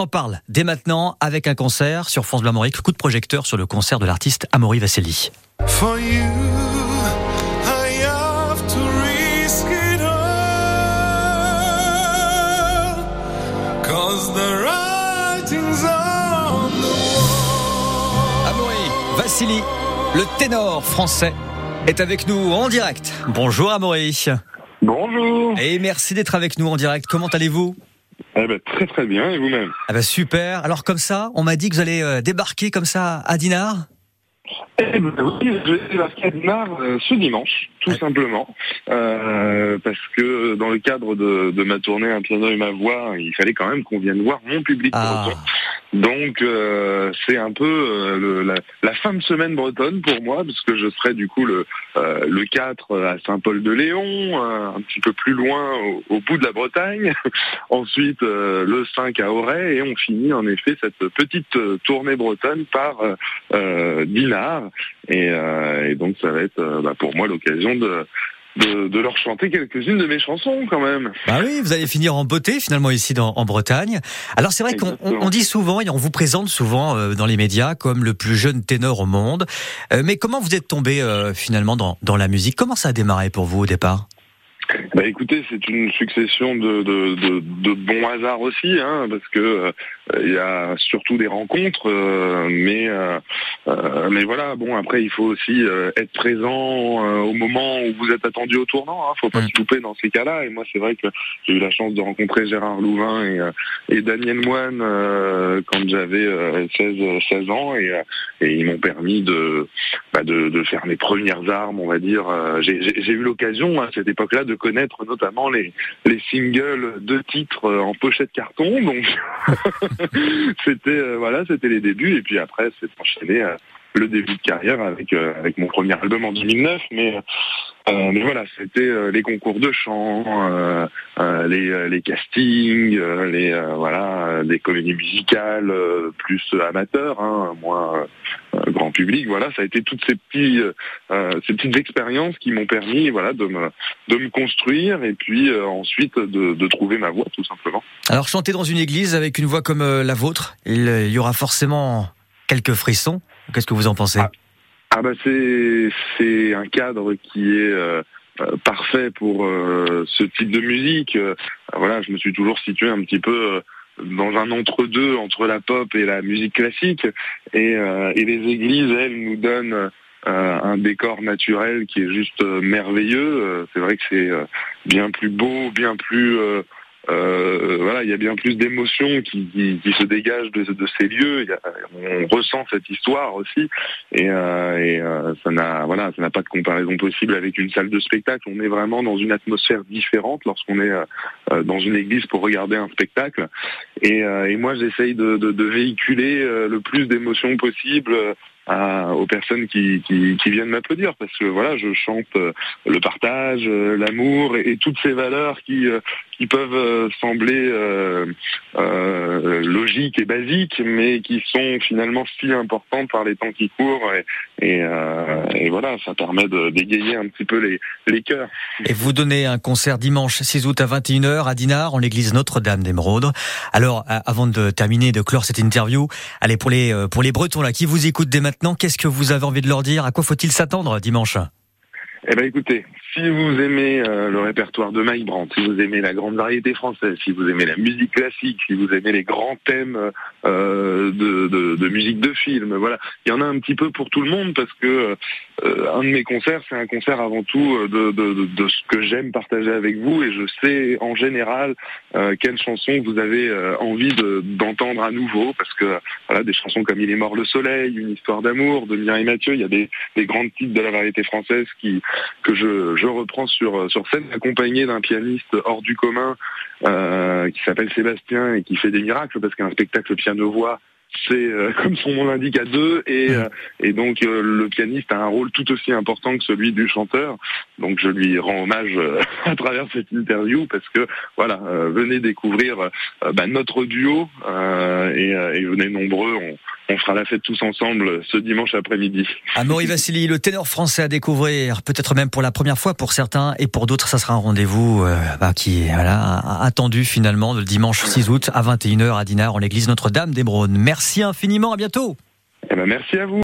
On parle dès maintenant avec un concert sur France Bleu Armorique, coup de projecteur sur le concert de l'artiste Amaury Vasseli. For you, I have to risk it all, cause the writing's on the wall. Amaury Vassili, le ténor français, est avec nous en direct. Bonjour Amaury. Bonjour. Et merci d'être avec nous en direct. Comment allez-vous? Eh ben, très très bien, et vous-même? Ah ben, Super. Alors comme ça, on m'a dit que vous allez euh, débarquer comme ça à Dinard? Eh ben, oui, je à Dinard euh, ce dimanche, tout simplement, euh, parce que dans le cadre de, ma tournée Un piano et ma voix, il fallait quand même qu'on vienne voir mon public ah. Donc euh, c'est un peu euh, la, la, fin de semaine bretonne pour moi, parce que je serai du coup le, euh, le 4 à Saint-Paul-de-Léon, un petit peu plus loin au, bout de la Bretagne, ensuite le 5 à Auray, et on finit en effet cette petite tournée bretonne par Dinard. Et, et, donc ça va être bah, pour moi l'occasion de de, leur chanter quelques-unes de mes chansons quand même. Bah oui, vous allez finir en beauté finalement ici dans, en Bretagne. Alors c'est vrai qu'on dit souvent et on vous présente souvent euh, dans les médias comme le plus jeune ténor au monde. Euh, mais comment vous êtes tombé euh, finalement dans, dans la musique? Comment ça a démarré pour vous au départ? Bah écoutez, c'est une succession de, de, de, de, bons hasards aussi, hein, parce que euh, il y a surtout des rencontres, euh, mais euh, mais voilà. Bon, après, il faut aussi être présent au moment où vous êtes attendu au tournant. Hein, faut pas mm. se louper dans ces cas-là. Et moi, c'est vrai que j'ai eu la chance de rencontrer Gérard Louvain et, et Daniel Moine quand j'avais 16 16 ans, et, et ils m'ont permis de, bah de, de faire mes premières armes, on va dire. J'ai eu l'occasion à cette époque-là de connaître notamment les, les singles de titres euh, en pochette carton. Donc c'était euh, voilà, c'était les débuts et puis après c'est enchaîné euh, le début de carrière avec avec mon premier album en 2009 mais mais voilà, c'était les concours de chant, les, les castings, les voilà, des comédies musicales plus amateurs, hein, moins grand public. Voilà, ça a été toutes ces petits, euh, ces petites expériences qui m'ont permis, voilà, de me, de me construire et puis euh, ensuite de, de, trouver ma voix, tout simplement. Alors, chanter dans une église avec une voix comme euh, la vôtre, il y aura forcément quelques frissons. Qu'est-ce que vous en pensez ah, ah, bah c'est un cadre qui est parfait pour ce type de musique. voilà, je me suis toujours situé un petit peu dans un entre-deux entre la pop et la musique classique. Et, euh, les églises, elles, nous donnent euh, un décor naturel qui est juste euh, merveilleux. C'est vrai que c'est bien plus beau, bien plus euh, voilà, il y a bien plus d'émotions qui, se dégagent de, ces lieux. On ressent cette histoire aussi, et, euh, euh, ça n'a voilà, ça n'a pas de comparaison possible avec une salle de spectacle. On est vraiment dans une atmosphère différente lorsqu'on est dans une église pour regarder un spectacle. Et, moi, j'essaye de, de, de, véhiculer le plus d'émotions possible aux personnes qui, qui, qui viennent m'applaudir parce que voilà je chante euh, le partage euh, l'amour et, toutes ces valeurs qui euh, qui peuvent sembler logiques et basiques mais qui sont finalement si importantes par les temps qui courent et, et, et voilà ça permet d'égayer un petit peu les, les cœurs. Et vous donnez un concert dimanche 6 août à 21h à Dinard en l'église Notre-Dame d'Emeraude alors avant de terminer de clore cette interview allez pour les pour les Bretons là qui vous écoutent dès maintenant maintenant, qu'est-ce que vous avez envie de leur dire? À quoi faut-il s'attendre dimanche? Eh ben écoutez, si vous aimez euh, le répertoire de Mike Brandt, si vous aimez la grande variété française, si vous aimez la musique classique, si vous aimez les grands thèmes euh, de, de, musique de film, voilà, il y en a un petit peu pour tout le monde parce que euh, un de mes concerts, c'est un concert avant tout de, de, ce que j'aime partager avec vous et je sais en général quelles chansons vous avez envie d'entendre à nouveau parce que voilà, des chansons comme Il est mort le soleil, Une histoire d'amour de Mireille Mathieu, il y a des, des grands titres de la variété française qui que je, je reprends sur, sur scène, accompagné d'un pianiste hors du commun euh, qui s'appelle Sébastien et qui fait des miracles parce qu'un spectacle piano-voix c'est euh, comme son nom l'indique à deux. Et, euh, et donc euh, le pianiste a un rôle tout aussi important que celui du chanteur. Donc je lui rends hommage à travers cette interview parce que voilà venez découvrir bah, notre duo et, et, venez nombreux on, on fera la fête tous ensemble ce dimanche après-midi. Amaury Vassili, le ténor français à découvrir, peut-être même pour la première fois pour certains et pour d'autres, ça sera un rendez-vous euh, bah, qui est voilà, attendu finalement le dimanche 6 août à 21h à Dinard en l'église Notre-Dame d'Hébrone. Merci infiniment, à bientôt. Eh ben, merci à vous.